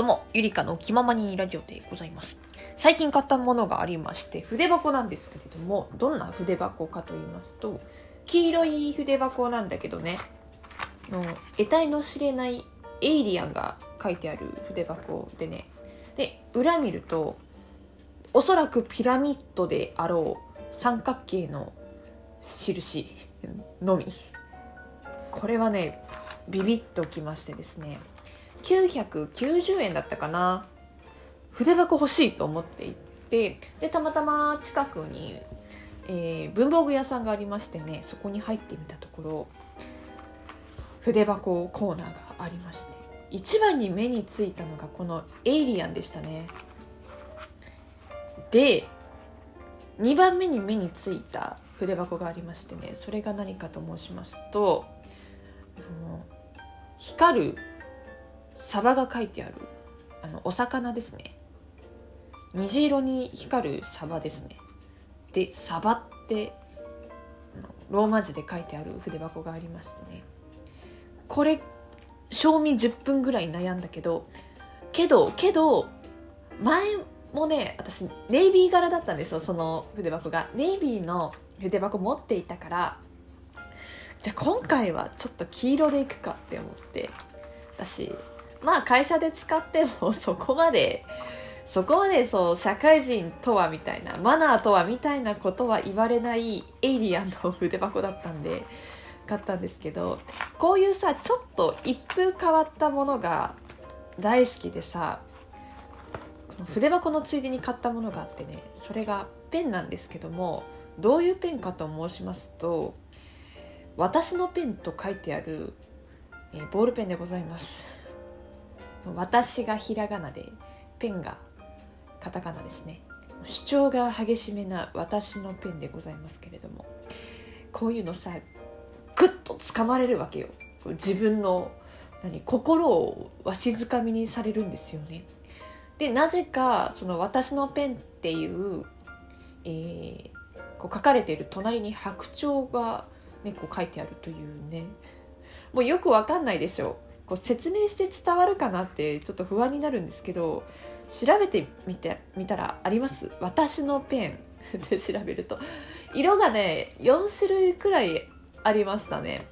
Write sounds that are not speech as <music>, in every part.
どうも、ゆりかの気ままにラジオでございます。最近買ったものがありまして、筆箱なんですけれども、どんな筆箱かと言いますと、黄色い筆箱なんだけどね、の得体の知れないエイリアンが書いてある筆箱でね、で、裏見ると、おそらくピラミッドであろう三角形の印のみ。これはね、ビビッときましてですね、990円だったかな。筆箱欲しいと思って行ってでたまたま近くに、えー文房具屋さんがありましてねそこに入ってみたところ筆箱コーナーがありまして一番に目についたのがこのエイリアンでしたね。で2番目に目についた筆箱がありましてねそれが何かと申しますとあの光るサバが書いてあるあのお魚ですね。虹色に光るサバですね。でサバってローマ字で書いてある筆箱がありましてね。これ賞味10分ぐらい悩んだけどけどけど前もね私ネイビー柄だったんですよその筆箱が。ネイビーの筆箱持っていたからじゃあ今回はちょっと黄色でいくかって思って私まあ会社で使ってもそこまで <laughs> そこまでそう社会人とはみたいなマナーとはみたいなことは言われないエイリアンの筆箱だったんで買ったんですけどこういうさちょっと一風変わったものが大好きでさ筆箱のついでに買ったものがあってねそれがペンなんですけどもどういうペンかと申しますと「私のペン」と書いてある、えボールペンでございます。私がひらがなでペンがカタカナですね。主張が激しめな私のペンでございますけれどもこういうのさグッと掴まれるわけよ。自分の何心をわしづかみにされるんですよね。でなぜかその私のペンっていう、えーこう書かれている隣に白鳥が、ね、こう書いてあるというね。もうよくわかんないでしょ。うこう説明して伝わるかなってちょっと不安になるんですけど調べてみてみたらあります？私のペン <laughs> で調べると。色がね4種類くらいありましたね。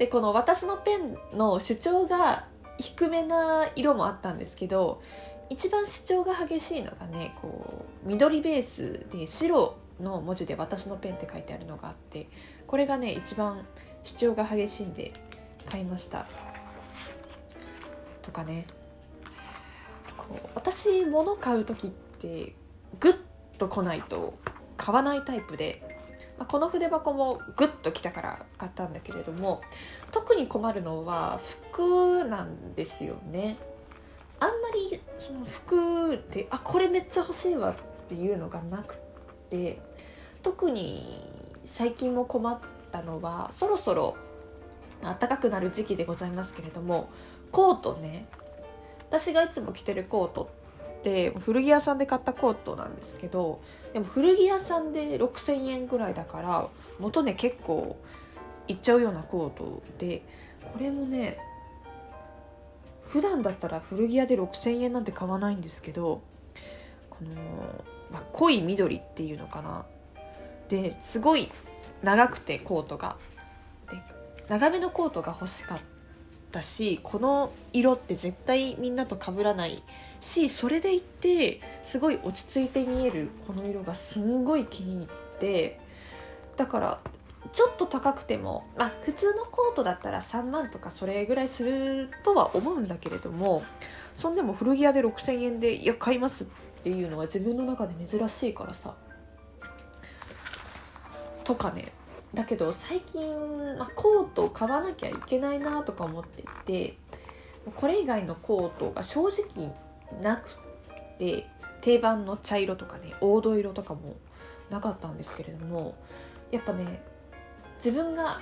でこの私のペンの主張が低めな色もあったんですけど一番主張が激しいのがねこう緑ベースで白の文字で「私のペン」って書いてあるのがあってこれがね一番主張が激しいんで買いました。とかね。こう私物買う時ってグッと来ないと買わないタイプで、まあ、この筆箱もグッと来たから買ったんだけれども特に困るのは服なんですよね。あんまりその服であこれめっちゃ欲しいわっていうのがなくて特に最近も困ったのはそろそろ暖かくなる時期でございますけれどもコートね。私がいつも着てるコートって古着屋さんで買ったコートなんですけどでも古着屋さんで6,000円ぐらいだから元ね結構いっちゃうようなコートでこれもね普段だったら古着屋で6,000円なんて買わないんですけどこの、まあ、濃い緑っていうのかな。ですごい長くてコートが。長めのコートが欲しかったしこの色って絶対みんなと被らないしそれでいってすごい落ち着いて見えるこの色がすんごい気に入ってだからちょっと高くても、まあ、普通のコートだったら3万とかそれぐらいするとは思うんだけれどもそんでも古着屋で6,000円でいや買いますっていうのは自分の中で珍しいからさ。とかね。だけど最近、まあ、コートを買わなきゃいけないなとか思っていてこれ以外のコートが正直なくて定番の茶色とかね黄土色とかもなかったんですけれどもやっぱね自分が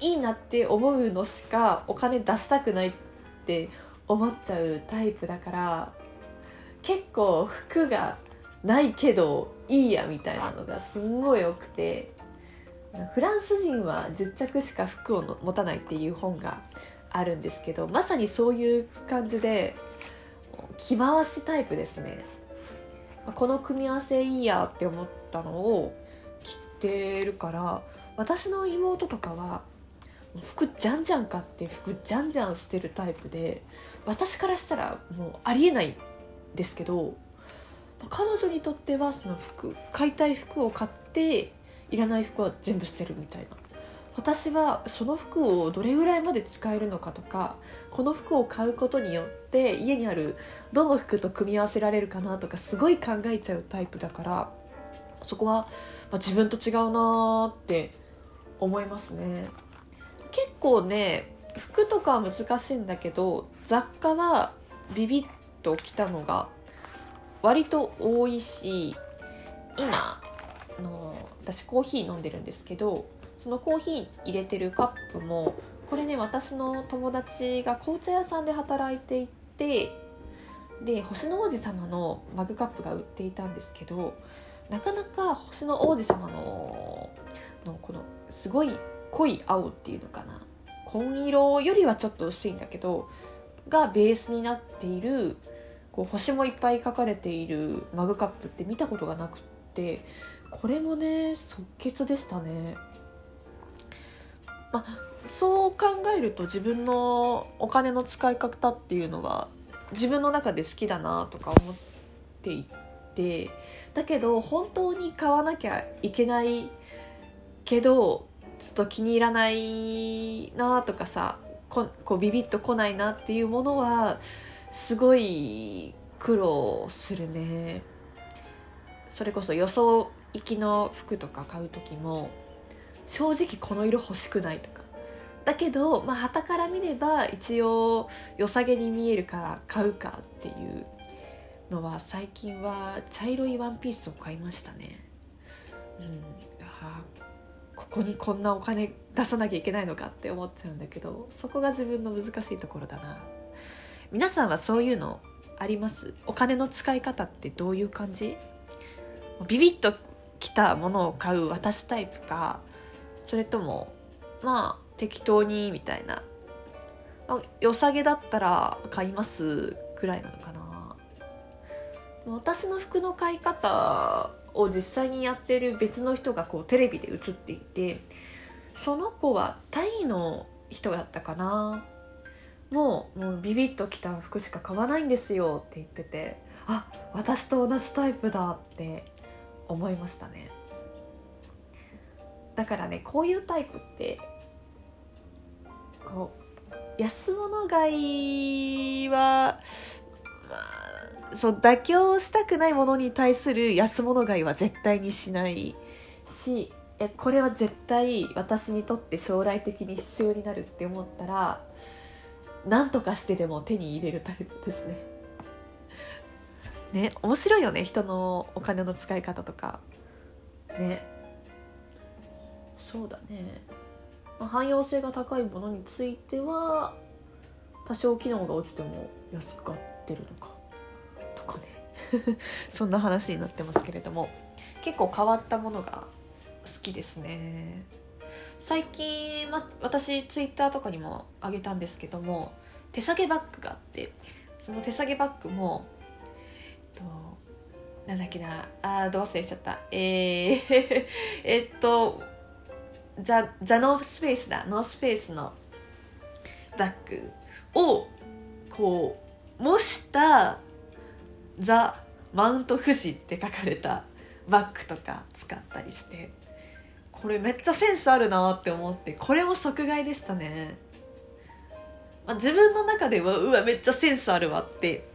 いいなって思うのしかお金出したくないって思っちゃうタイプだから結構服がないけどいいやみたいなのがすんごい多くてフランス人は10着しか服を持たないっていう本があるんですけどまさにそういう感じで着回しタイプですね。この組み合わせいいやって思ったのを着てるから私の妹とかは服じゃんじゃん買って服じゃんじゃん捨てるタイプで私からしたらもうありえないんですけど彼女にとってはその服買いたい服を買っていらない服は全部捨てるみたいな。私はその服をどれぐらいまで使えるのかとかこの服を買うことによって家にあるどの服と組み合わせられるかなとかすごい考えちゃうタイプだからそこは、まあ、自分と違うなって思いますね。結構ね服とかは難しいんだけど雑貨はビビッときたのが割と多いし今あの私コーヒー飲んでるんですけどそのコーヒー入れてるカップもこれね私の友達が紅茶屋さんで働いていてで星の王子様のマグカップが売っていたんですけどなかなか星の王子様ののこのすごい濃い青っていうのかな紺色よりはちょっと薄いんだけどがベースになっているこう星もいっぱい描かれているマグカップって見たことがなくってこれもね即決でしたね。まあ、そう考えると自分のお金の使い方っていうのは自分の中で好きだなとか思っていてだけど本当に買わなきゃいけないけどちょっと気に入らないなとかさここうビビッとこないなっていうものはすごい苦労するねそれこそ予想行きの服とか買う時も正直この色欲しくないとか。だけどまあ旗から見れば一応良さげに見えるから買うかっていうのは最近は茶色いワンピースを買いましたね。うん。あここにこんなお金出さなきゃいけないのかって思っちゃうんだけどそこが自分の難しいところだな。皆さんはそういうのあります？お金の使い方ってどういう感じ？ビビッときたものを買う私タイプかそれともまあ適当にみたいな、まあ、良さげだったら買いますくらいなのかな。私の服の買い方を実際にやってる別の人がこうテレビで映っていてその子はタイの人だったかな。もうもうビビッときた服しか買わないんですよって言っててあ私と同じタイプだって思いましたねだからねこういうタイプってこう安物買いは、まあ、そう妥協したくないものに対する安物買いは絶対にしないしえこれは絶対私にとって将来的に必要になるって思ったら何とかしてでも手に入れるタイプですね。ね面白いよね人のお金の使い方とか。ね。そうだね、まあ、汎用性が高いものについては多少機能が落ちても安く買ってるのか。とかね。<laughs> そんな話になってますけれども。結構変わったものが好きですね。最近、ま、私ツイッターとかにもあげたんですけども手提げバッグがあってその手提げバッグもとなんだっけな。あーどう忘れしちゃった。えー <laughs> えっとザ・ザ・ノースペースだ。ノースペースのバッグをこう模したザ・マウント富士って書かれたバッグとか使ったりして。これめっちゃセンスあるなって思って。これも即買いでしたね、まあ、自分の中ではうわめっちゃセンスあるわって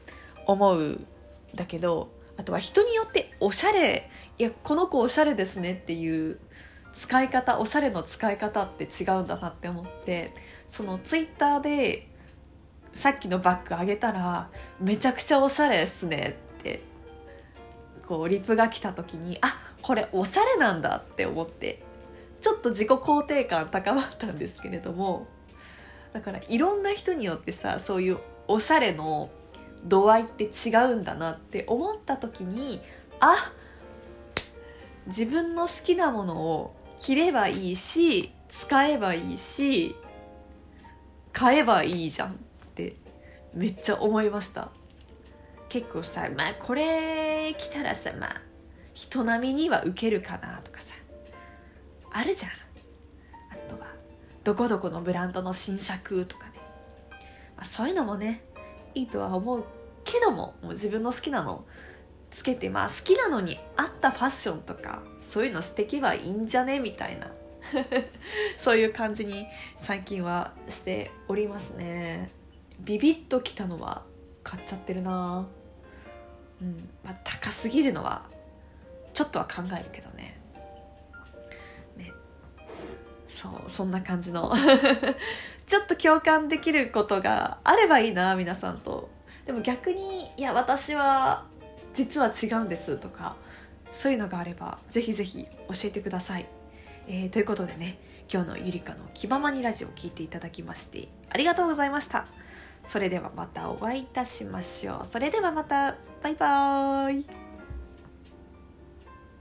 思うだけどあとは人によっておしゃれいやこの子おしゃれですねっていう使い方おしゃれの使い方って違うんだなって思ってそのツイッターでさっきのバッグあげたらめちゃくちゃおしゃれっすねってこうリプが来た時にあこれおしゃれなんだって思ってちょっと自己肯定感高まったんですけれどもだからいろんな人によってさそういうおしゃれの度合いって違うんだなって思った時にあ自分の好きなものを着ればいいし使えばいいし買えばいいじゃんってめっちゃ思いました。結構さまあこれ着たらさまあ人並みには受けるかなとかさあるじゃん。あとはどこどこのブランドの新作とかね、まあ、そういうのもねいいとは思うけどももう自分の好きなのつけてまあ好きなのに合ったファッションとかそういうの素敵はいいんじゃね？みたいな。<laughs> そういう感じに最近はしておりますね。ビビッときたのは買っちゃってるな。うん。まあ高すぎるのはちょっとは考えるけどね。ね。そうそんな感じのちょっと共感できることがあればいいな皆さんと。でも逆にいや私は実は違うんですとかそういうのがあればぜひぜひ教えてください、えー、ということでね今日のゆりかの気ままにラジオを聞いていただきましてありがとうございました。それではまたお会いいたしましょう。それではまたバイバーイ。